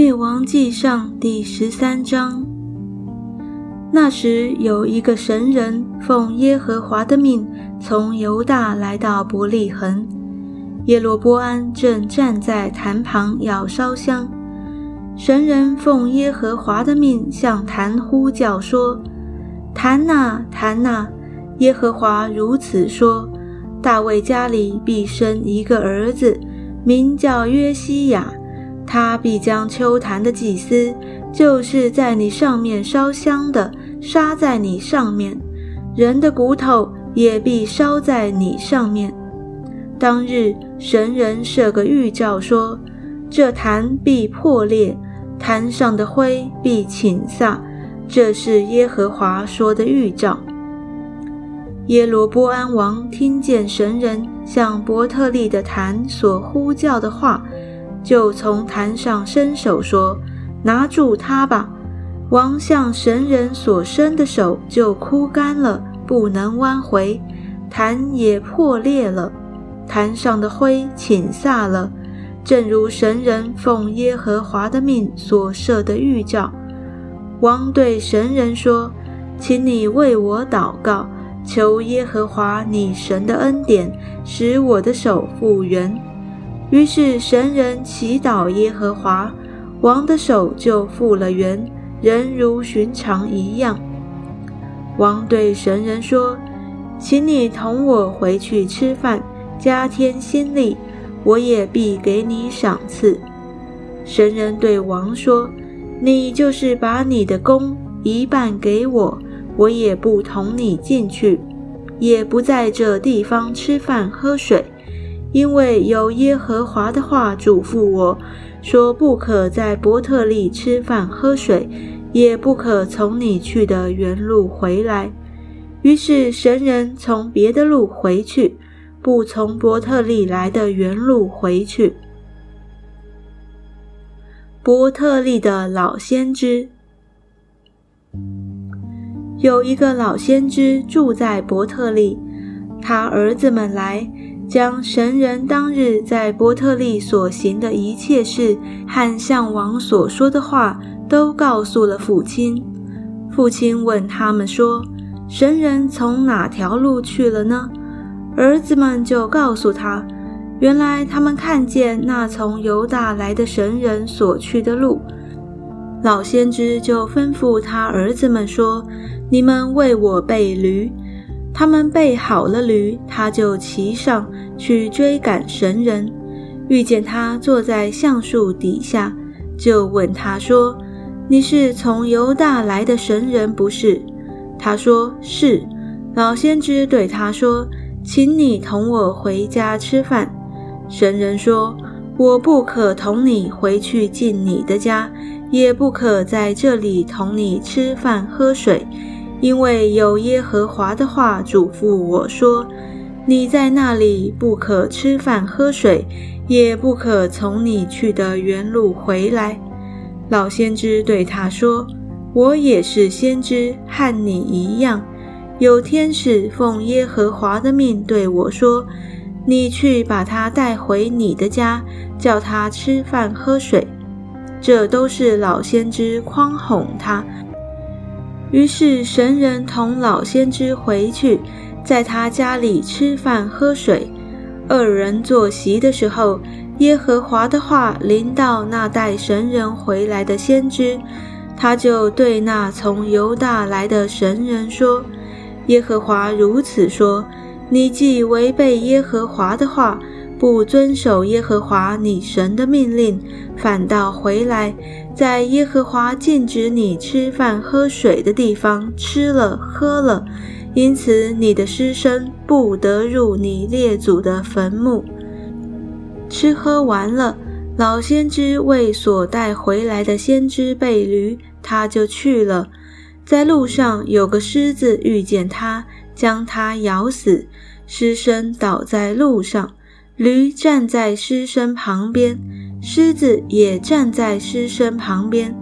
列王记上第十三章。那时有一个神人奉耶和华的命，从犹大来到伯利恒。耶罗波安正站在坛旁要烧香。神人奉耶和华的命向坛呼叫说：“坛呐，坛呐！耶和华如此说：大卫家里必生一个儿子，名叫约西亚。”他必将秋坛的祭司，就是在你上面烧香的，杀在你上面；人的骨头也必烧在你上面。当日神人设个预兆说：这坛必破裂，坛上的灰必倾撒。这是耶和华说的预兆。耶罗波安王听见神人向伯特利的坛所呼叫的话。就从坛上伸手说：“拿住他吧！”王向神人所伸的手就枯干了，不能弯回，坛也破裂了，坛上的灰倾撒了，正如神人奉耶和华的命所设的预兆。王对神人说：“请你为我祷告，求耶和华你神的恩典，使我的手复原。”于是神人祈祷耶和华，王的手就复了原，人如寻常一样。王对神人说：“请你同我回去吃饭，加添心力，我也必给你赏赐。”神人对王说：“你就是把你的功一半给我，我也不同你进去，也不在这地方吃饭喝水。”因为有耶和华的话嘱咐我说：“不可在伯特利吃饭喝水，也不可从你去的原路回来。”于是神人从别的路回去，不从伯特利来的原路回去。伯特利的老先知有一个老先知住在伯特利，他儿子们来。将神人当日在伯特利所行的一切事和向王所说的话都告诉了父亲。父亲问他们说：“神人从哪条路去了呢？”儿子们就告诉他：“原来他们看见那从犹大来的神人所去的路。”老先知就吩咐他儿子们说：“你们为我备驴。”他们备好了驴，他就骑上去追赶神人。遇见他坐在橡树底下，就问他说：“你是从犹大来的神人不是？”他说：“是。”老先知对他说：“请你同我回家吃饭。”神人说：“我不可同你回去进你的家，也不可在这里同你吃饭喝水。”因为有耶和华的话嘱咐我说：“你在那里不可吃饭喝水，也不可从你去的原路回来。”老先知对他说：“我也是先知，和你一样。有天使奉耶和华的命对我说：‘你去把他带回你的家，叫他吃饭喝水。’这都是老先知诓哄他。”于是神人同老先知回去，在他家里吃饭喝水。二人坐席的时候，耶和华的话临到那带神人回来的先知，他就对那从犹大来的神人说：“耶和华如此说：你既违背耶和华的话。”不遵守耶和华你神的命令，反倒回来，在耶和华禁止你吃饭喝水的地方吃了喝了，因此你的尸身不得入你列祖的坟墓。吃喝完了，老先知为所带回来的先知备驴，他就去了。在路上有个狮子遇见他，将他咬死，尸身倒在路上。驴站在尸身旁边，狮子也站在尸身旁边。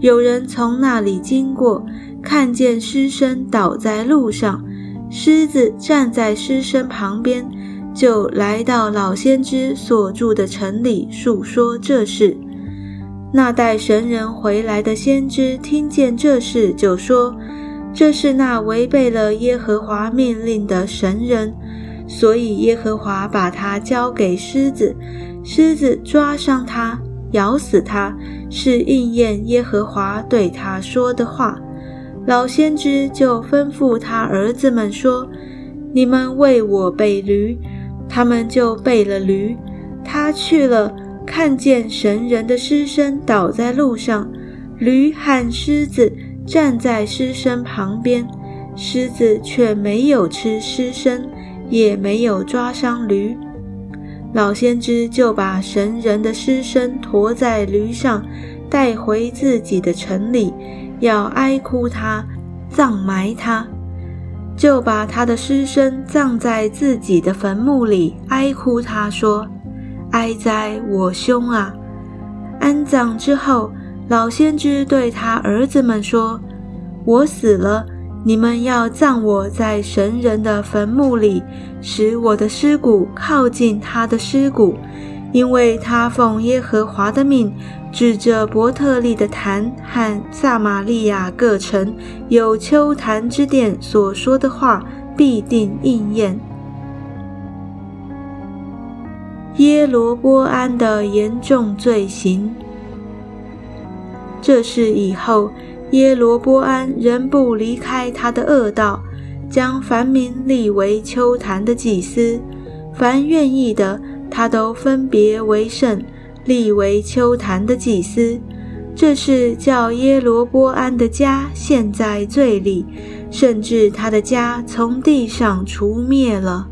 有人从那里经过，看见尸身倒在路上，狮子站在尸身旁边，就来到老先知所住的城里，诉说这事。那带神人回来的先知听见这事，就说：“这是那违背了耶和华命令的神人，所以耶和华把他交给狮子，狮子抓伤他，咬死他，是应验耶和华对他说的话。”老先知就吩咐他儿子们说：“你们为我备驴。”他们就备了驴。他去了。看见神人的尸身倒在路上，驴和狮子站在尸身旁边，狮子却没有吃尸身，也没有抓伤驴。老先知就把神人的尸身驮在驴上，带回自己的城里，要哀哭他，葬埋他，就把他的尸身葬在自己的坟墓里，哀哭他说。哀哉，我兄啊！安葬之后，老先知对他儿子们说：“我死了，你们要葬我在神人的坟墓里，使我的尸骨靠近他的尸骨，因为他奉耶和华的命，指着伯特利的坛和撒玛利亚各城有丘坛之殿所说的话，必定应验。”耶罗波安的严重罪行。这是以后，耶罗波安仍不离开他的恶道，将凡民立为丘坛的祭司，凡愿意的，他都分别为圣，立为丘坛的祭司。这是叫耶罗波安的家陷在罪里，甚至他的家从地上除灭了。